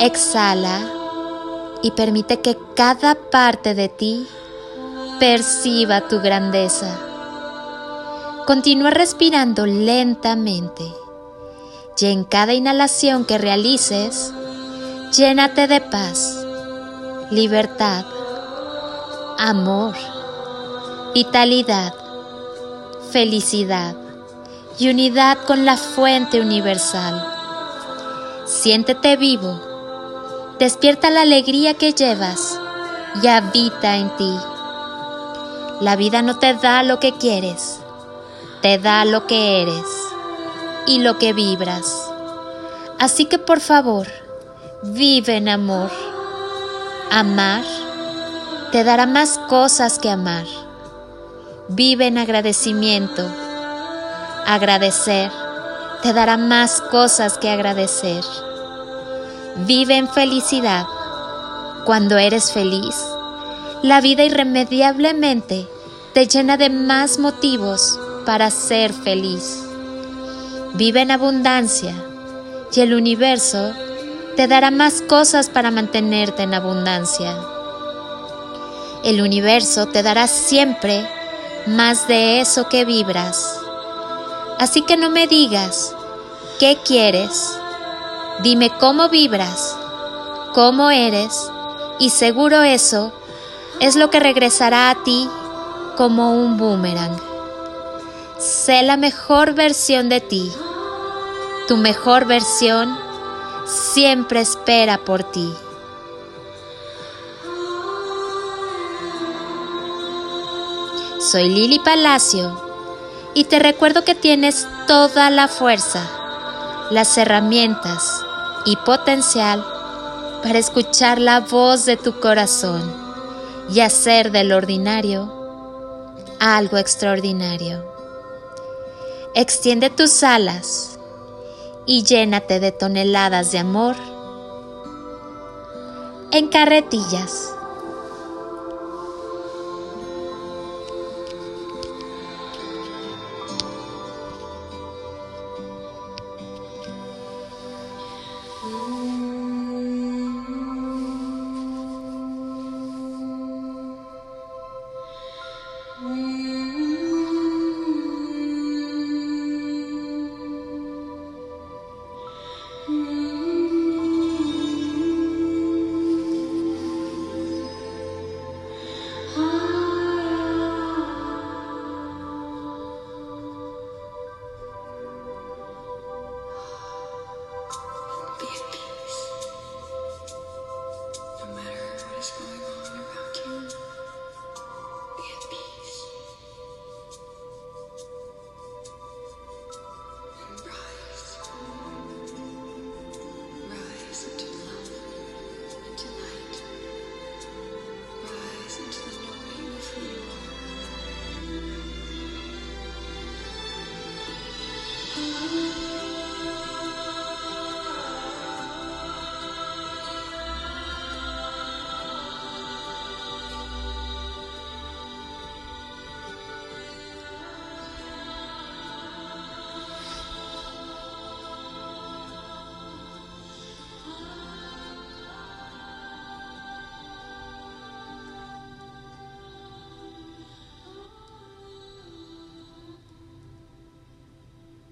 Exhala y permite que cada parte de ti perciba tu grandeza. Continúa respirando lentamente y en cada inhalación que realices, llénate de paz, libertad, amor, vitalidad, felicidad y unidad con la fuente universal. Siéntete vivo, despierta la alegría que llevas y habita en ti. La vida no te da lo que quieres, te da lo que eres y lo que vibras. Así que por favor, vive en amor. Amar te dará más cosas que amar. Vive en agradecimiento. Agradecer te dará más cosas que agradecer. Vive en felicidad. Cuando eres feliz, la vida irremediablemente te llena de más motivos para ser feliz. Vive en abundancia y el universo te dará más cosas para mantenerte en abundancia. El universo te dará siempre más de eso que vibras. Así que no me digas qué quieres, dime cómo vibras, cómo eres y seguro eso es lo que regresará a ti como un boomerang. Sé la mejor versión de ti. Tu mejor versión siempre espera por ti. Soy Lili Palacio y te recuerdo que tienes toda la fuerza, las herramientas y potencial para escuchar la voz de tu corazón y hacer del ordinario algo extraordinario. Extiende tus alas y llénate de toneladas de amor en carretillas.